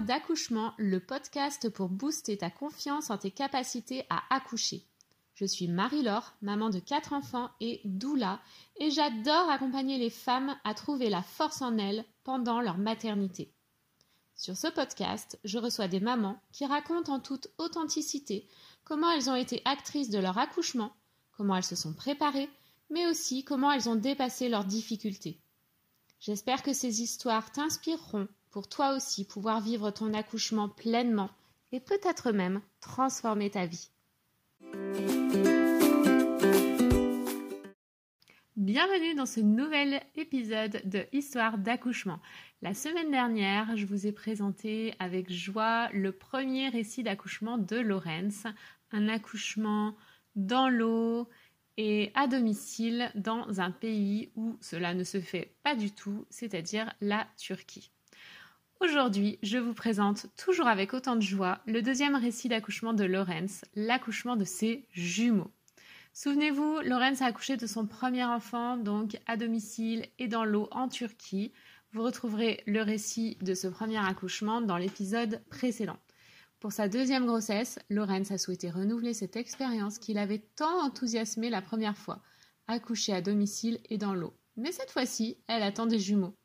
D'accouchement, le podcast pour booster ta confiance en tes capacités à accoucher. Je suis Marie-Laure, maman de quatre enfants et doula, et j'adore accompagner les femmes à trouver la force en elles pendant leur maternité. Sur ce podcast, je reçois des mamans qui racontent en toute authenticité comment elles ont été actrices de leur accouchement, comment elles se sont préparées, mais aussi comment elles ont dépassé leurs difficultés. J'espère que ces histoires t'inspireront pour toi aussi pouvoir vivre ton accouchement pleinement et peut-être même transformer ta vie. Bienvenue dans ce nouvel épisode de Histoire d'accouchement. La semaine dernière, je vous ai présenté avec joie le premier récit d'accouchement de Laurence, un accouchement dans l'eau et à domicile dans un pays où cela ne se fait pas du tout, c'est-à-dire la Turquie. Aujourd'hui, je vous présente, toujours avec autant de joie, le deuxième récit d'accouchement de Lorenz, l'accouchement de ses jumeaux. Souvenez-vous, Lorenz a accouché de son premier enfant, donc à domicile et dans l'eau en Turquie. Vous retrouverez le récit de ce premier accouchement dans l'épisode précédent. Pour sa deuxième grossesse, Lorenz a souhaité renouveler cette expérience qu'il avait tant enthousiasmé la première fois, accoucher à domicile et dans l'eau. Mais cette fois-ci, elle attend des jumeaux.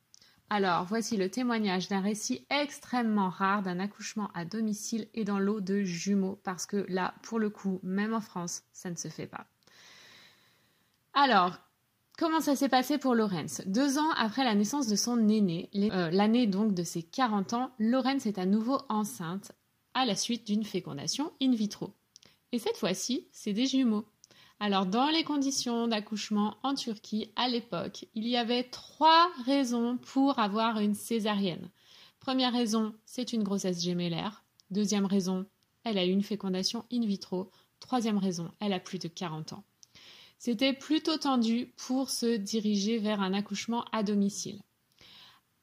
Alors, voici le témoignage d'un récit extrêmement rare d'un accouchement à domicile et dans l'eau de jumeaux, parce que là, pour le coup, même en France, ça ne se fait pas. Alors, comment ça s'est passé pour Lorenz Deux ans après la naissance de son aîné, euh, l'année donc de ses 40 ans, Lorenz est à nouveau enceinte à la suite d'une fécondation in vitro. Et cette fois-ci, c'est des jumeaux. Alors, dans les conditions d'accouchement en Turquie à l'époque, il y avait trois raisons pour avoir une césarienne. Première raison, c'est une grossesse gémellaire. Deuxième raison, elle a eu une fécondation in vitro. Troisième raison, elle a plus de 40 ans. C'était plutôt tendu pour se diriger vers un accouchement à domicile.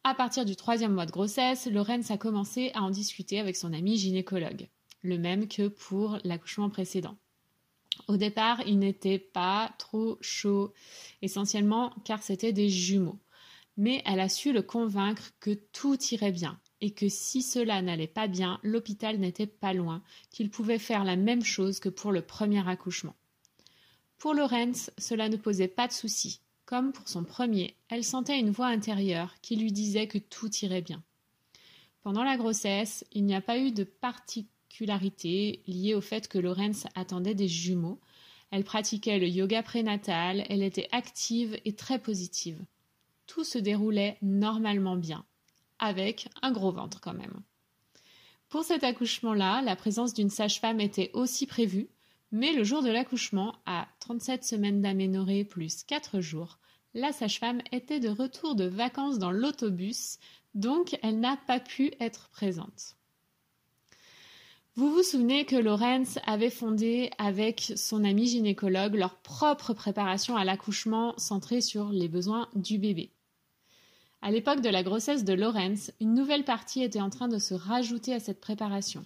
À partir du troisième mois de grossesse, Lorenz a commencé à en discuter avec son ami gynécologue, le même que pour l'accouchement précédent. Au départ, il n'était pas trop chaud, essentiellement car c'était des jumeaux. Mais elle a su le convaincre que tout irait bien et que si cela n'allait pas bien, l'hôpital n'était pas loin, qu'il pouvait faire la même chose que pour le premier accouchement. Pour Lorenz, cela ne posait pas de souci. Comme pour son premier, elle sentait une voix intérieure qui lui disait que tout irait bien. Pendant la grossesse, il n'y a pas eu de liée au fait que Lorenz attendait des jumeaux. Elle pratiquait le yoga prénatal, elle était active et très positive. Tout se déroulait normalement bien, avec un gros ventre quand même. Pour cet accouchement-là, la présence d'une sage-femme était aussi prévue, mais le jour de l'accouchement, à 37 semaines d'aménorrhée plus 4 jours, la sage-femme était de retour de vacances dans l'autobus, donc elle n'a pas pu être présente. Vous vous souvenez que Lorenz avait fondé avec son ami gynécologue leur propre préparation à l'accouchement centrée sur les besoins du bébé. À l'époque de la grossesse de Lorenz, une nouvelle partie était en train de se rajouter à cette préparation.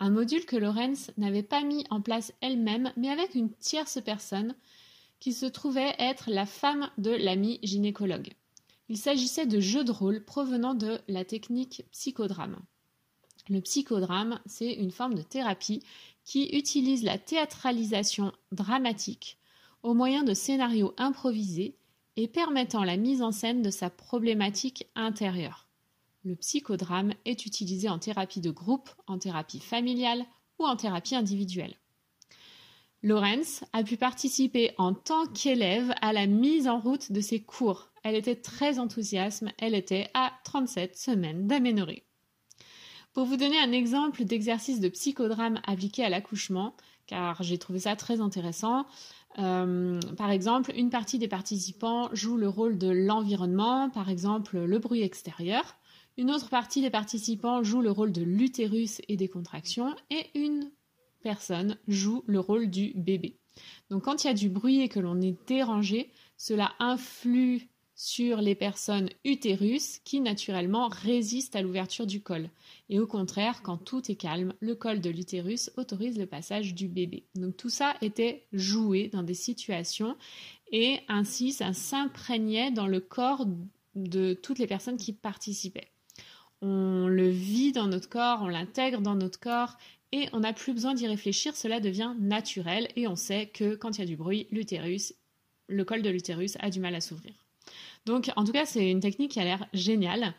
Un module que Lorenz n'avait pas mis en place elle-même, mais avec une tierce personne qui se trouvait être la femme de l'ami gynécologue. Il s'agissait de jeux de rôle provenant de la technique psychodrame. Le psychodrame, c'est une forme de thérapie qui utilise la théâtralisation dramatique au moyen de scénarios improvisés et permettant la mise en scène de sa problématique intérieure. Le psychodrame est utilisé en thérapie de groupe, en thérapie familiale ou en thérapie individuelle. Lorenz a pu participer en tant qu'élève à la mise en route de ses cours. Elle était très enthousiaste, elle était à 37 semaines d'aménorrhée. Pour vous donner un exemple d'exercice de psychodrame appliqué à l'accouchement, car j'ai trouvé ça très intéressant, euh, par exemple, une partie des participants joue le rôle de l'environnement, par exemple le bruit extérieur. Une autre partie des participants joue le rôle de l'utérus et des contractions. Et une personne joue le rôle du bébé. Donc quand il y a du bruit et que l'on est dérangé, cela influe sur les personnes utérus qui naturellement résistent à l'ouverture du col. Et au contraire, quand tout est calme, le col de l'utérus autorise le passage du bébé. Donc tout ça était joué dans des situations et ainsi ça s'imprégnait dans le corps de toutes les personnes qui participaient. on le vit dans notre corps, on l'intègre dans notre corps et on n'a plus besoin d'y réfléchir, cela devient naturel et on sait que quand il y a du bruit, l'utérus, le col de l'utérus a du mal à s'ouvrir. Donc en tout cas, c'est une technique qui a l'air géniale.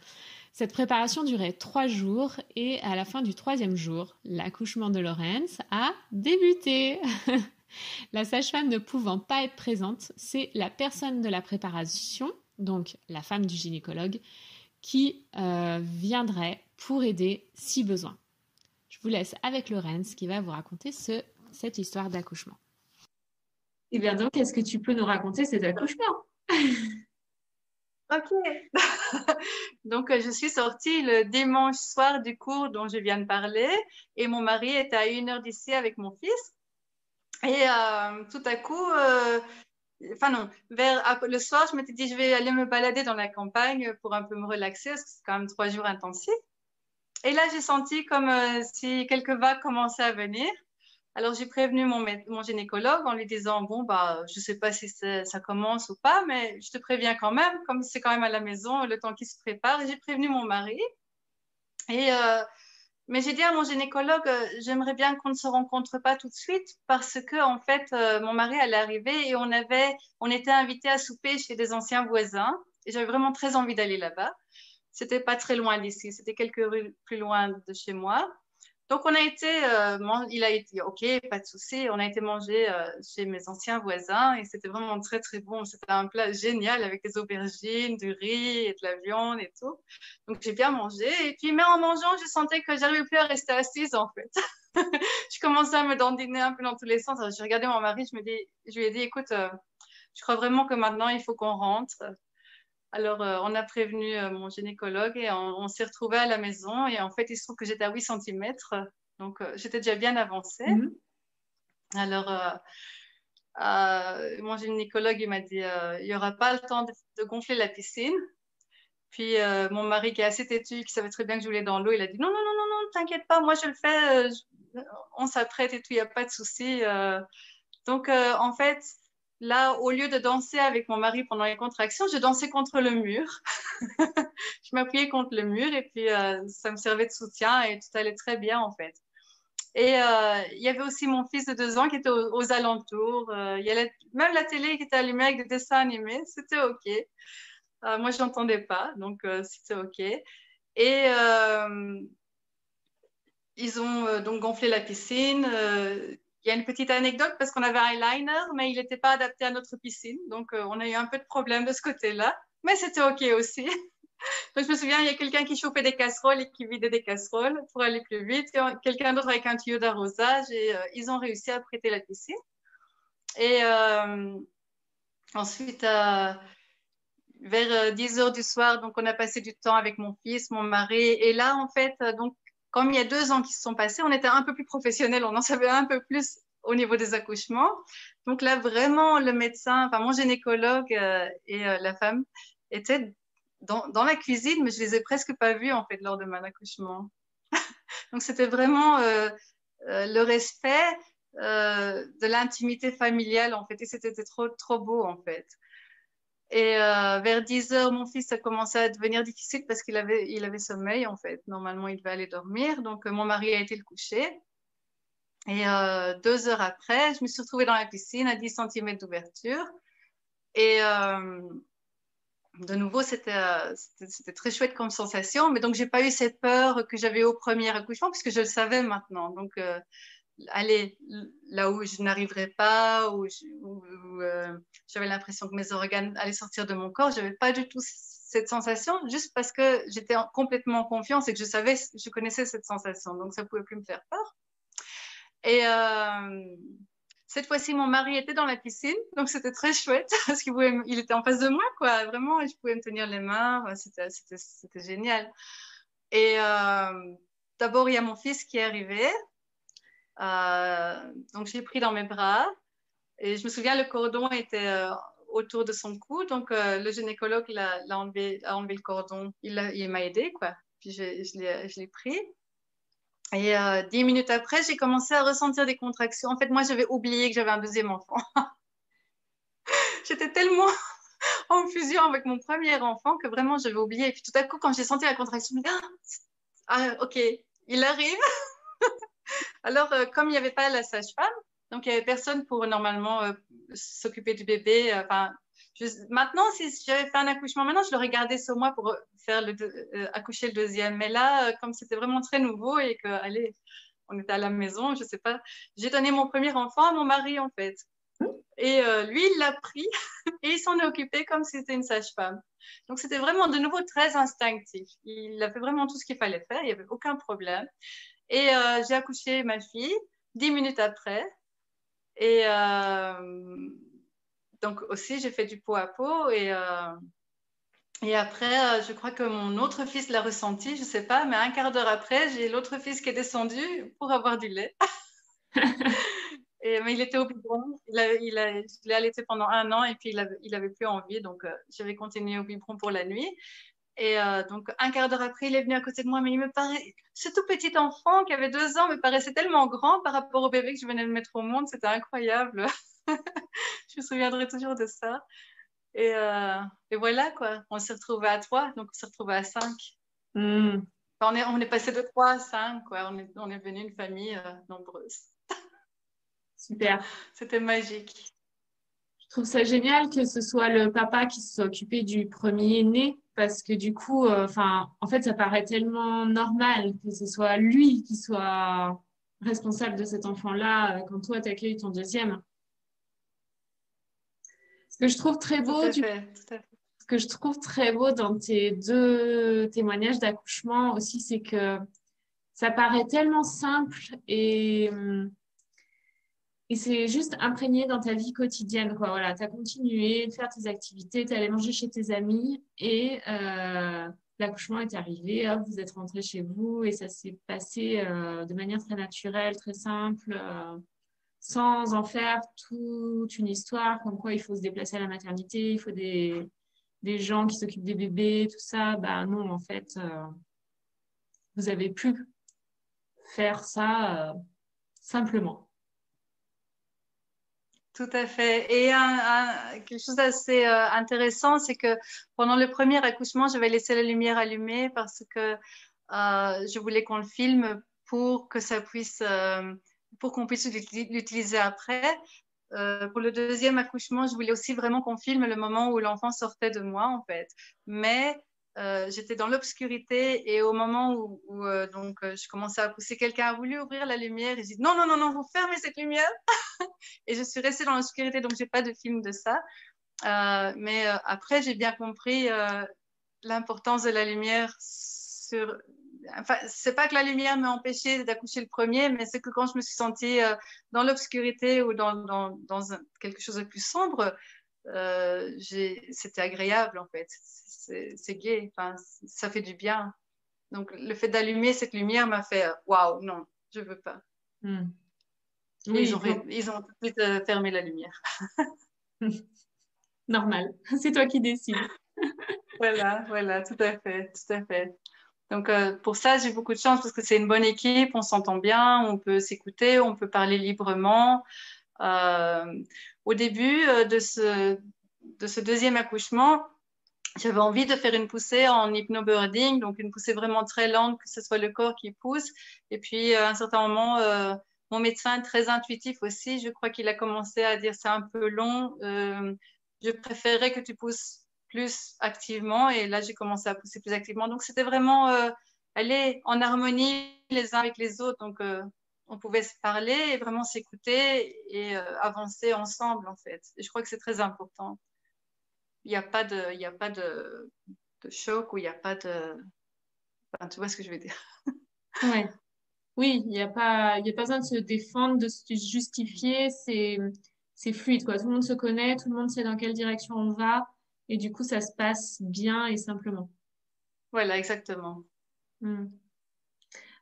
Cette préparation durait trois jours et à la fin du troisième jour, l'accouchement de Lorenz a débuté. la sage-femme ne pouvant pas être présente, c'est la personne de la préparation, donc la femme du gynécologue, qui euh, viendrait pour aider si besoin. Je vous laisse avec Lorenz qui va vous raconter ce, cette histoire d'accouchement. Eh bien donc, est-ce que tu peux nous raconter cet accouchement? Ok. Donc, je suis sortie le dimanche soir du cours dont je viens de parler et mon mari était à une heure d'ici avec mon fils. Et euh, tout à coup, euh, enfin non, vers le soir, je m'étais dit, je vais aller me balader dans la campagne pour un peu me relaxer parce que c'est quand même trois jours intensifs. Et là, j'ai senti comme euh, si quelques vagues commençaient à venir. Alors, j'ai prévenu mon, gynécologue en lui disant, bon, bah, je sais pas si ça commence ou pas, mais je te préviens quand même, comme c'est quand même à la maison, le temps qui se prépare. J'ai prévenu mon mari. Et, euh, mais j'ai dit à mon gynécologue, euh, j'aimerais bien qu'on ne se rencontre pas tout de suite parce que, en fait, euh, mon mari allait arriver et on, avait, on était invité à souper chez des anciens voisins. Et j'avais vraiment très envie d'aller là-bas. C'était pas très loin d'ici, c'était quelques rues plus loin de chez moi. Donc, on a été, euh, il a été, OK, pas de souci. On a été manger euh, chez mes anciens voisins et c'était vraiment très, très bon. C'était un plat génial avec des aubergines, du riz et de la viande et tout. Donc, j'ai bien mangé. Et puis, mais en mangeant, je sentais que j'arrivais plus à rester assise, en fait. je commençais à me dandiner un peu dans tous les sens. J'ai regardé mon mari, je, me dis, je lui ai dit, écoute, euh, je crois vraiment que maintenant, il faut qu'on rentre. Alors, euh, on a prévenu euh, mon gynécologue et on, s'est retrouvé à la maison. Et en fait, il se trouve que j'étais à 8 cm. Donc, euh, j'étais déjà bien avancée. Mhm. Alors, mon gynécologue, il m'a dit il n'y aura pas le temps de, gonfler la piscine. Puis, mon mari, qui est assez têtu, qui savait très bien que je voulais dans l'eau, il a dit non, non, non, non, non, t'inquiète pas, moi, je le fais. on s'apprête et tout, il n'y a pas de souci. donc, en fait, Là, au lieu de danser avec mon mari pendant les contractions, je dansais contre le mur. je m'appuyais contre le mur et puis euh, ça me servait de soutien et tout allait très bien en fait. Et euh, il y avait aussi mon fils de deux ans qui était aux, alentours. Euh, il y avait même la télé qui était allumée avec des dessins animés. C'était OK. moi, je n'entendais pas, donc c'était OK. Et ils ont donc gonflé la piscine il y a une petite anecdote parce qu'on avait un eyeliner, mais il n'était pas adapté à notre piscine. Donc, euh, on a eu un peu de problème de ce côté-là. Mais c'était OK aussi. donc, je me souviens, il y a quelqu'un qui chauffait des casseroles et qui vidait des casseroles pour aller plus vite. Quelqu'un d'autre avec un tuyau d'arrosage. Et euh, ils ont réussi à prêter la piscine. Et euh, ensuite, vers 10 heures du soir, donc on a passé du temps avec mon fils, mon mari. Et là, en fait, donc comme il y a deux ans qui se sont passés, on était un peu plus professionnels, on en savait un peu plus au niveau des accouchements. Donc là, vraiment, le médecin, enfin mon gynécologue euh, et euh, la femme étaient dans, la cuisine, mais je les ai presque pas vus en fait lors de mon accouchement. Donc c'était vraiment euh, le respect de l'intimité familiale en fait, et c'était trop trop beau en fait. Et euh, vers 10 heures, mon fils a commencé à devenir difficile parce qu'il avait, il avait sommeil, en fait. Normalement, il devait aller dormir. Donc, euh, mon mari a été le coucher. Et euh, deux heures après, je me suis retrouvée dans la piscine à 10 cm d'ouverture. Et de nouveau, c'était très chouette comme sensation. Mais donc, j'ai pas eu cette peur que j'avais au premier accouchement puisque je le savais maintenant. Donc, aller là où je n'arriverais pas, où, euh, j'avais l'impression que mes organes allaient sortir de mon corps. Je n'avais pas du tout cette sensation, juste parce que j'étais complètement en confiance et que je savais, je connaissais cette sensation. Donc, ça ne pouvait plus me faire peur. Et euh, cette fois-ci, mon mari était dans la piscine, donc c'était très chouette parce qu'il il était en face de moi, quoi, vraiment, et je pouvais me tenir les mains. C'était génial. Et euh, d'abord, il y a mon fils qui est arrivé donc, j'ai pris dans mes bras et je me souviens, le cordon était euh, autour de son cou. Donc, euh, le gynécologue il a, enlevé, a enlevé le cordon. Il, m'a aidé, quoi. Puis, je, je l'ai pris. Et dix minutes après, j'ai commencé à ressentir des contractions. En fait, moi, j'avais oublié que j'avais un deuxième enfant. J'étais tellement en fusion avec mon premier enfant que vraiment j'avais oublié. Et puis tout à coup, quand j'ai senti la contraction, je me dis, ah, ah ok, il arrive. Alors, euh, comme il n'y avait pas la sage-femme, donc il n'y avait personne pour normalement euh, s'occuper du bébé. Euh, enfin, maintenant, si j'avais fait un accouchement, maintenant, je l'aurais gardé sur moi pour faire le accoucher le deuxième. Mais là, comme c'était vraiment très nouveau et que, allez, on était à la maison, je ne sais pas, j'ai donné mon premier enfant à mon mari en fait. Et lui, il l'a pris et il s'en est occupé comme si c'était une sage-femme. Donc, c'était vraiment de nouveau très instinctif. Il a fait vraiment tout ce qu'il fallait faire, il n'y avait aucun problème. Et euh, j'ai accouché ma fille dix minutes après. Et euh, donc aussi, j'ai fait du pot à pot. Et, euh, et après, je crois que mon autre fils l'a ressenti, je ne sais pas, mais un quart d'heure après, j'ai l'autre fils qui est descendu pour avoir du lait. et, mais il était au biberon. Il a, il a, je l'ai allaité pendant un an et puis il n'avait il avait plus envie. Donc, j'avais continué au biberon pour la nuit. Et euh, donc, un quart d'heure après, il est venu à côté de moi, mais il me paraît, ce tout petit enfant qui avait deux ans me paraissait tellement grand par rapport au bébé que je venais de mettre au monde. C'était incroyable. je me souviendrai toujours de ça. Et, euh, et, voilà, quoi. On s'est retrouvés à trois, donc on s'est retrouvés à cinq. Hmm. on, est, on est passé de trois à cinq, quoi. On est, on est devenu une famille euh, nombreuse. Super. C'était magique. Je trouve ça génial que ce soit le papa qui soit occupé du premier né parce que du coup, euh, enfin, en fait, ça paraît tellement normal que ce soit lui qui soit responsable de cet enfant-là euh, quand toi t'accueilles ton deuxième. Ce que je trouve très beau, ce que je trouve très beau dans tes deux témoignages d'accouchement aussi, c'est que ça paraît tellement simple et hum, et c'est juste imprégné dans ta vie quotidienne. Quoi. Voilà, tu as continué de faire tes activités, tu allé manger chez tes amis et euh, l'accouchement est arrivé, vous êtes rentré chez vous et ça s'est passé euh, de manière très naturelle, très simple, euh, sans en faire toute une histoire, comme quoi il faut se déplacer à la maternité, il faut des, des gens qui s'occupent des bébés, tout ça. Bah non, en fait, vous avez pu faire ça simplement. Tout à fait. Et quelque chose d'assez euh, intéressant, c'est que pendant le premier accouchement, j'avais laissé la lumière allumée parce que euh, je voulais qu'on le filme pour que ça puisse, euh, pour qu'on puisse l'utiliser après. pour le deuxième accouchement, je voulais aussi vraiment qu'on filme le moment où l'enfant sortait de moi, en fait. Mais euh, j'étais dans l'obscurité et au moment où, euh, donc, euh, je commençais à pousser, quelqu'un a voulu ouvrir la lumière et j'ai dit non, non, non, non, vous fermez cette lumière. et je suis restée dans l'obscurité, donc j'ai pas de film de ça. mais après, j'ai bien compris l'importance de la lumière sur. Enfin, c'est pas que la lumière m'a empêché d'accoucher le premier, mais c'est que quand je me suis sentie dans l'obscurité ou dans, dans, dans quelque chose de plus sombre, c'était agréable en fait c'est gai, enfin, ça fait du bien. Donc, le fait d'allumer cette lumière m'a fait waouh, non, je veux pas. Hmm. ils, ont, ils ont tout de suite euh, fermé la lumière. Normal, c'est toi qui décides. voilà, voilà, tout à fait, tout à fait. Donc, euh, pour ça, j'ai beaucoup de chance parce que c'est une bonne équipe, on s'entend bien, on peut s'écouter, on peut parler librement. Euh, au début de, ce, de ce deuxième accouchement, j'avais envie de faire une poussée en hypnobirding, donc une poussée vraiment très lente, que ce soit le corps qui pousse. Et puis, à un certain moment, euh, mon médecin, très intuitif aussi, je crois qu'il a commencé à dire c'est un peu long, euh, je préférerais que tu pousses plus activement. Et là, j'ai commencé à pousser plus activement. Donc, c'était vraiment euh, aller en harmonie les uns avec les autres. Donc, on pouvait se parler et vraiment s'écouter et avancer ensemble, en fait. Et je crois que c'est très important il n'y a pas de, il a pas de, choc ou il n'y a pas de. tu vois ce que je veux dire ouais. Oui, il n'y a, pas, y a pas besoin de se défendre, de se justifier. C'est fluide. Quoi. Tout le monde se connaît, tout le monde sait dans quelle direction on va. Et du coup, ça se passe bien et simplement. Voilà, exactement. Hmm.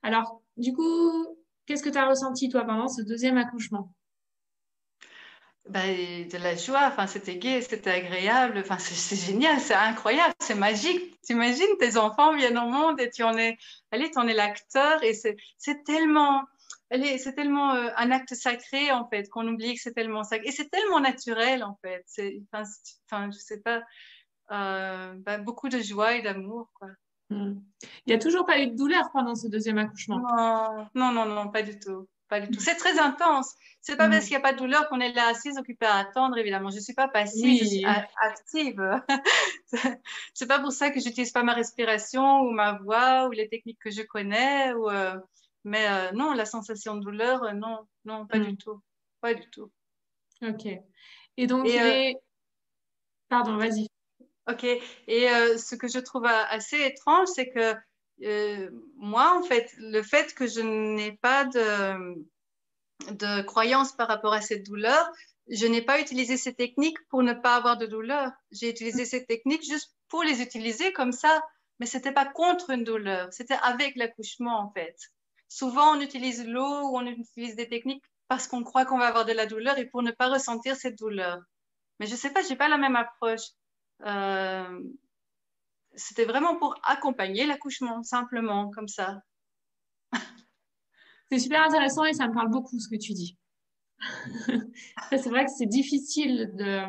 Alors, du coup, qu'est-ce que tu as ressenti, toi, pendant ce deuxième accouchement? Ben, de la joie, enfin, c'était gai, c'était agréable, enfin, c'est génial, c'est incroyable, c'est magique. T'imagines, tes enfants viennent au monde et tu en es, allez, tu en es l'acteur et c'est tellement, c'est tellement euh, un acte sacré en fait qu'on oublie que c'est tellement sacré et c'est tellement naturel en fait. Enfin, je sais pas, euh, bah, beaucoup de joie et d'amour quoi. Il n'y a toujours pas eu de douleur pendant ce deuxième accouchement Non, non, non, pas du tout. Pas du tout. C'est très intense. C'est pas hmm. parce qu'il n'y a pas de douleur qu'on est là assise, occupée à attendre, évidemment. Je ne suis pas passive, je suis active. c'est pas pour ça que j'utilise pas ma respiration ou ma voix ou les techniques que je connais. Ou, euh, mais euh, non, la sensation de douleur, euh, non, non, pas du hmm. tout. Pas du tout. Ok. Et donc, pardon, vas-y. Ok. Et euh, ce que je trouve assez étrange, c'est que euh, moi, en fait, le fait que je n'ai pas de, de croyance par rapport à cette douleur, je n'ai pas utilisé ces techniques pour ne pas avoir de douleur. J'ai utilisé ces techniques juste pour les utiliser comme ça, mais c'était pas contre une douleur, c'était avec l'accouchement en fait. Souvent, on utilise l'eau ou on utilise des techniques parce qu'on croit qu'on va avoir de la douleur et pour ne pas ressentir cette douleur. Mais je sais pas, j'ai pas la même approche. Euh, c'était vraiment pour accompagner l'accouchement, simplement, comme ça. C'est super intéressant et ça me parle beaucoup ce que tu dis. c'est vrai que c'est difficile de,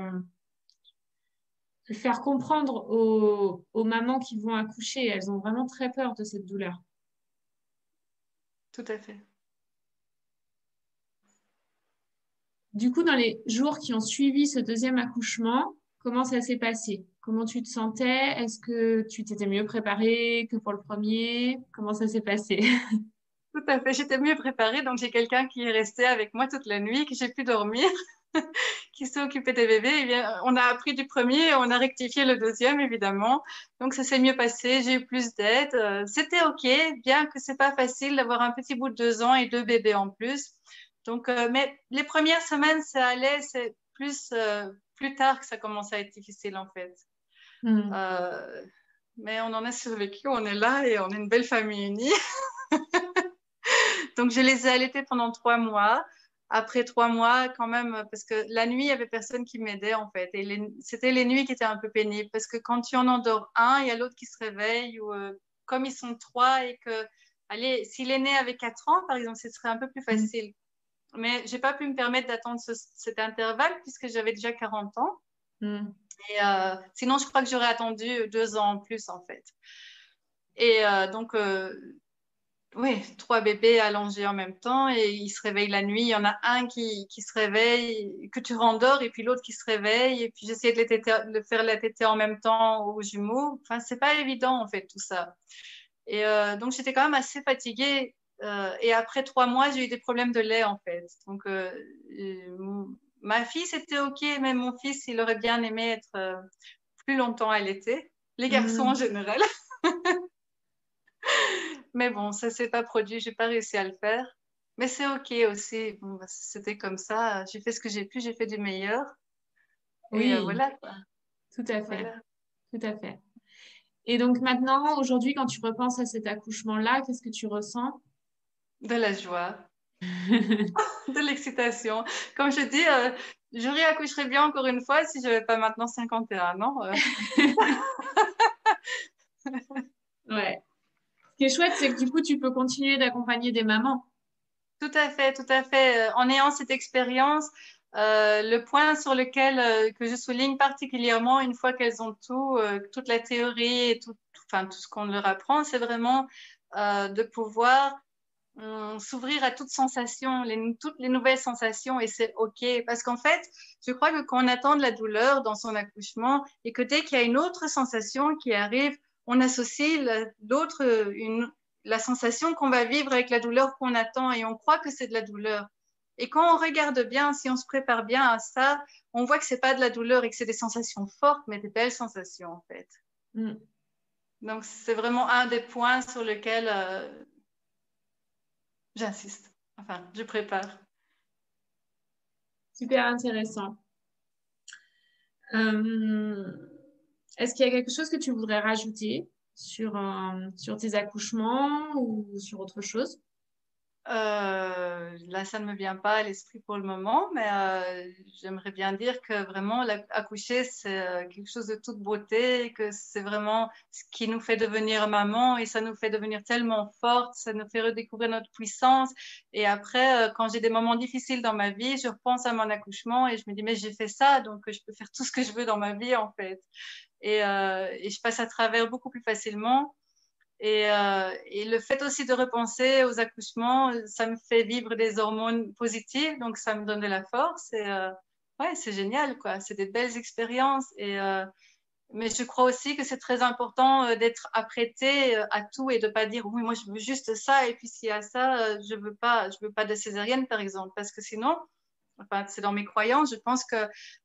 faire comprendre aux, aux, mamans qui vont accoucher. Elles ont vraiment très peur de cette douleur. Tout à fait. Du coup, dans les jours qui ont suivi ce deuxième accouchement, Comment ça s'est passé? Comment tu te sentais? Est-ce que tu t'étais mieux préparée que pour le premier? Comment ça s'est passé? Tout à fait, j'étais mieux préparée. Donc, j'ai quelqu'un qui est resté avec moi toute la nuit, que j'ai pu dormir, qui s'est occupé des bébés. Eh on a appris du premier, on a rectifié le deuxième, évidemment. Donc, ça s'est mieux passé. J'ai eu plus d'aide. Euh, c'était OK, bien que c'est pas facile d'avoir un petit bout de deux ans et deux bébés en plus. Donc, euh, mais les premières semaines, ça allait. C'est plus euh, plus tard que ça commence à être difficile en fait. Hmm. Euh, mais on en a survécu, on est là et on est une belle famille unie. Donc je les ai allaités pendant trois mois. Après trois mois, quand même, parce que la nuit, il y avait personne qui m'aidait en fait. Et c'était les nuits qui étaient un peu pénibles parce que quand tu en endors un, il y a l'autre qui se réveille ou euh, comme ils sont trois et que, allez, s'il est né avec quatre ans, par exemple, ce serait un peu plus hmm. facile mais j'ai pas pu me permettre d'attendre cet intervalle puisque j'avais déjà 40 ans. Hmm. Et euh, sinon, je crois que j'aurais attendu deux ans en plus, en fait. Et euh, donc, euh, oui, trois bébés allongés en même temps et ils se réveillent la nuit. Il y en a un qui, qui se réveille, que tu rendors, et puis l'autre qui se réveille. Et puis j'essayais de, de, faire la tétée en même temps aux jumeaux. Enfin, c'est pas évident, en fait, tout ça. Et donc, j'étais quand même assez fatiguée et après trois mois, j'ai eu des problèmes de lait en fait. Donc, euh, ma fille, c'était OK, mais mon fils, il aurait bien aimé être euh, plus longtemps à l'été. Les garçons en mm. général. mais bon, ça s'est pas produit, j'ai pas réussi à le faire. Mais c'est OK aussi. Bon, bah, c'était comme ça. J'ai fait ce que j'ai pu, j'ai fait du meilleur. Oui, et voilà. Tout à fait. Tout à fait. Et donc maintenant, aujourd'hui, quand tu repenses à cet accouchement-là, qu'est-ce que tu ressens? De la joie, de l'excitation. Comme je dis, euh, je réaccoucherais bien encore une fois si je n'avais pas maintenant 51 ans. Euh. ouais. Ce qui est chouette, c'est que du coup, tu peux continuer d'accompagner des mamans. Tout à fait, tout à fait. Euh, en ayant cette expérience, le point sur lequel que je souligne particulièrement une fois qu'elles ont tout, toute la théorie et tout, enfin, tout ce qu'on leur apprend, c'est vraiment de pouvoir s'ouvrir à toutes sensations, les, toutes les nouvelles sensations et c'est OK. Parce qu'en fait, je crois que quand on attend de la douleur dans son accouchement et que dès qu'il y a une autre sensation qui arrive, on associe l'autre, la sensation qu'on va vivre avec la douleur qu'on attend et on croit que c'est de la douleur. Et quand on regarde bien, si on se prépare bien à ça, on voit que c'est pas de la douleur et que c'est des sensations fortes, mais des belles sensations en fait. Mm. Donc c'est vraiment un des points sur lesquels euh, J'insiste. Enfin, je prépare. Super intéressant. Euh, est-ce qu'il y a quelque chose que tu voudrais rajouter sur, euh, sur tes accouchements ou sur autre chose? Euh, là, ça ne me vient pas à l'esprit pour le moment, mais euh, j'aimerais bien dire que vraiment, accoucher, c'est euh, quelque chose de toute beauté, que c'est vraiment ce qui nous fait devenir maman et ça nous fait devenir tellement forte, ça nous fait redécouvrir notre puissance. Et après, quand j'ai des moments difficiles dans ma vie, je repense à mon accouchement et je me dis, mais j'ai fait ça, donc je peux faire tout ce que je veux dans ma vie, en fait. Et, et je passe à travers beaucoup plus facilement. Euh, et, le fait aussi de repenser aux accouchements, ça me fait vivre des hormones positives, donc ça me donne de la force. Et euh, ouais, c'est génial, quoi. C'est des belles expériences. Et, euh, mais je crois aussi que c'est très important d'être apprêté à tout et de pas dire oui, moi je veux juste ça et puis s'il y a ça, je veux veux pas de césarienne par exemple, parce que sinon enfin, c'est dans mes croyances, je pense que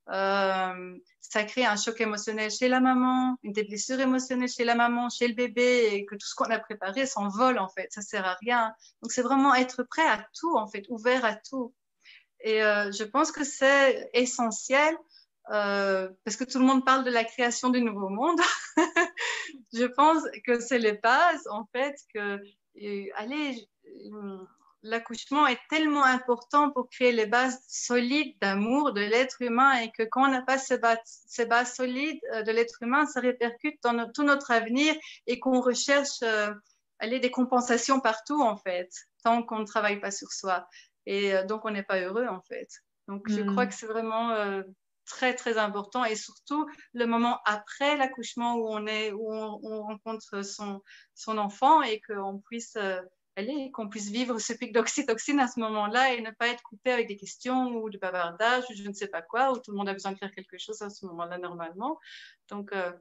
euh, ça crée un choc émotionnel chez la maman, une des blessures émotionnelles chez la maman, chez le bébé, et que tout ce qu'on a préparé s'envole en fait, ça sert à rien. Donc c'est vraiment être prêt à tout en fait, ouvert à tout. Et euh, je pense que c'est essentiel euh, parce que tout le monde parle de la création du nouveau monde. je pense que c'est les bases en fait que allez l'accouchement est tellement important pour créer les bases solides d'amour de l'être humain et que quand on n'a pas ces bases, solides euh, de l'être humain, ça répercute dans tout notre avenir et qu'on recherche euh, aller des compensations partout en fait, tant qu'on ne travaille pas sur soi. Et euh, donc on n'est pas heureux en fait. Donc je crois hmm. que c'est vraiment très très important et surtout le moment après l'accouchement où on est où on, rencontre son, son enfant et qu'on puisse allez, qu'on puisse vivre ce pic d'oxytocine à ce moment-là et ne pas être coupé avec des questions ou de bavardage ou je ne sais pas quoi, où tout le monde a besoin de faire quelque chose à ce moment-là normalement. Donc, euh,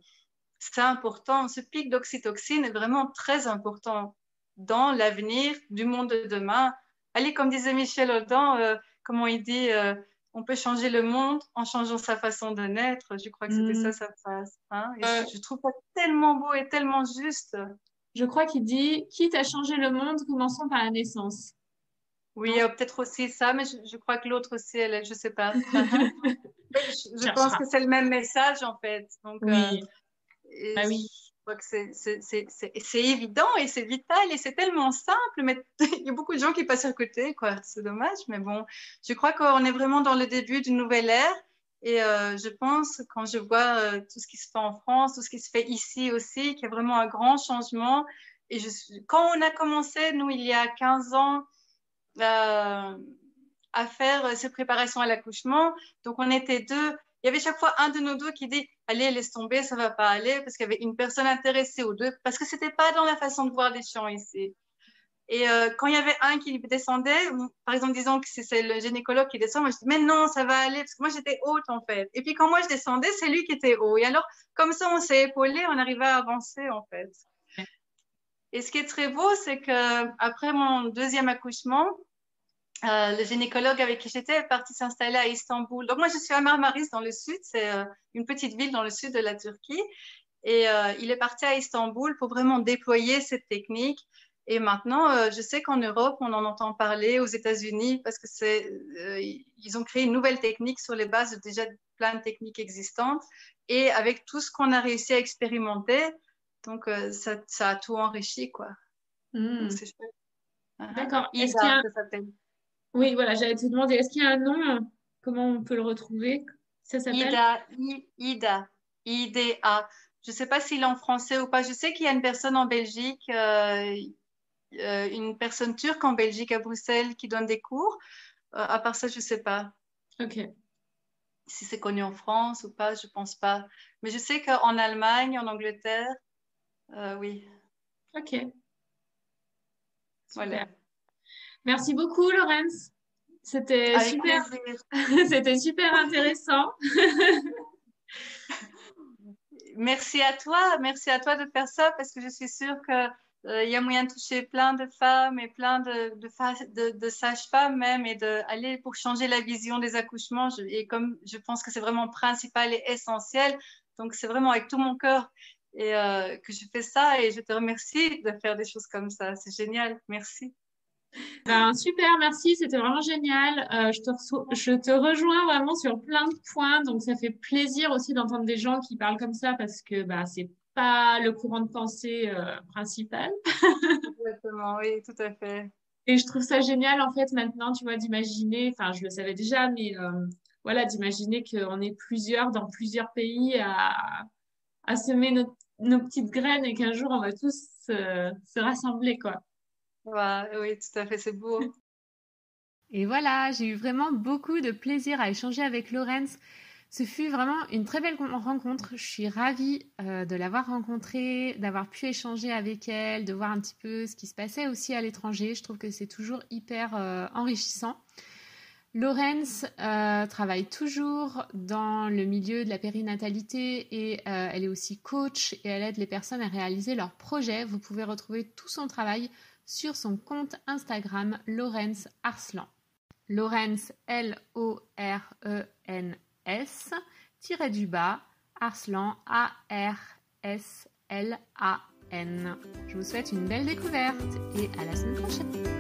c'est important. Ce pic d'oxytocine est vraiment très important dans l'avenir du monde de demain. Allez, comme disait Michel Audin, euh, comment il dit, euh, on peut changer le monde en changeant sa façon de naître. Je crois que c'était ça mm. sa phrase. Hein. je, je trouve ça tellement beau et tellement juste je crois qu'il dit quitte à changer le monde, commençons par la naissance. Oui, peut-être aussi ça, mais je, crois que l'autre aussi, elle, je ne sais pas. je, pense que c'est le même message en fait. Donc, oui. Euh, bah oui. Je crois que c'est évident et c'est vital et c'est tellement simple, mais il y a beaucoup de gens qui passent à côté, quoi. C'est dommage, mais bon, je crois qu'on est vraiment dans le début d'une nouvelle ère et euh, je pense, quand je vois euh, tout ce qui se fait en France, tout ce qui se fait ici aussi, qu'il y a vraiment un grand changement. Et quand on a commencé, nous, il y a 15 ans, euh, à faire ces préparations à l'accouchement, donc on était deux. Il y avait chaque fois un de nos deux qui dit Allez, laisse tomber, ça va pas aller, parce qu'il y avait une personne intéressée aux deux, parce que c'était pas dans la façon de voir les champs ici. Et euh, quand il y avait un qui descendait, par exemple, disons que c'est le gynécologue qui descend, moi je dis, mais non, ça va aller, parce que moi j'étais haute en fait. Et puis quand moi je descendais, c'est lui qui était haut. Et alors, comme ça, on s'est épaulé, on arrivait à avancer en fait. Et ce qui est très beau, c'est que après mon deuxième accouchement, euh, le gynécologue avec qui j'étais est parti s'installer à Istanbul. Donc moi, je suis à Marmaris dans le sud, c'est euh, une petite ville dans le sud de la Turquie. Et il est parti à Istanbul pour vraiment déployer cette technique et maintenant, euh, je sais qu'en Europe, on en entend parler, aux États-Unis, parce que c'est, euh, ils ont créé une nouvelle technique sur les bases de déjà plein de techniques existantes. Et avec tout ce qu'on a réussi à expérimenter, donc euh, ça, ça, a tout enrichi, quoi. Hmm. Uh-huh. D'accord. Est-ce qu'il y a... Oui, voilà, j'allais te demander, est-ce qu'il y a un nom Comment on peut le retrouver? Ça s'appelle? Ida. Ida. IDA. Je ne sais pas s'il est en français ou pas. Je sais qu'il y a une personne en Belgique, une personne turque en Belgique, à Bruxelles, qui donne des cours. Euh, à part ça, je ne sais pas. Ok. Si c'est connu en France ou pas, je ne pense pas. Mais je sais qu'en Allemagne, en Angleterre, euh, oui. Ok. Voilà. Merci beaucoup, Laurence. C'était super. C'était super intéressant. merci à toi, merci à toi de faire ça parce que je suis sûre que euh, il y a moyen de toucher plein de femmes et plein de, de, sages-femmes même et d'aller pour changer la vision des accouchements. et comme je pense que c'est vraiment principal et essentiel, donc c'est vraiment avec tout mon cœur et, euh, que je fais ça et je te remercie de faire des choses comme ça. C'est génial. Merci. Ben, super, merci, c'était vraiment génial. Euh, je, te je, te rejoins vraiment sur plein de points, donc ça fait plaisir aussi d'entendre des gens qui parlent comme ça parce que bah, c'est pas le courant de pensée euh, principal. Exactement, oui, tout à fait. Et je trouve ça génial, en fait, maintenant, tu vois, d'imaginer, enfin, je le savais déjà, mais euh, voilà, d'imaginer qu'on est plusieurs dans plusieurs pays à, à semer nos, nos, petites graines et qu'un jour, on va tous se rassembler, quoi. oui, tout à fait, c'est beau. Et voilà, j'ai eu vraiment beaucoup de plaisir à échanger avec Laurence. Ce fut vraiment une très belle rencontre. Je suis ravie euh, de l'avoir rencontrée, d'avoir pu échanger avec elle, de voir un petit peu ce qui se passait aussi à l'étranger. Je trouve que c'est toujours hyper euh, enrichissant. Laurence euh, travaille toujours dans le milieu de la périnatalité et elle est aussi coach et elle aide les personnes à réaliser leurs projets. Vous pouvez retrouver tout son travail sur son compte Instagram Laurence Arslan. Laurence L-O-R-E-N S, tiré du bas, Arslan, A-R-S-L-A-N. Je vous souhaite une belle découverte et à la semaine prochaine.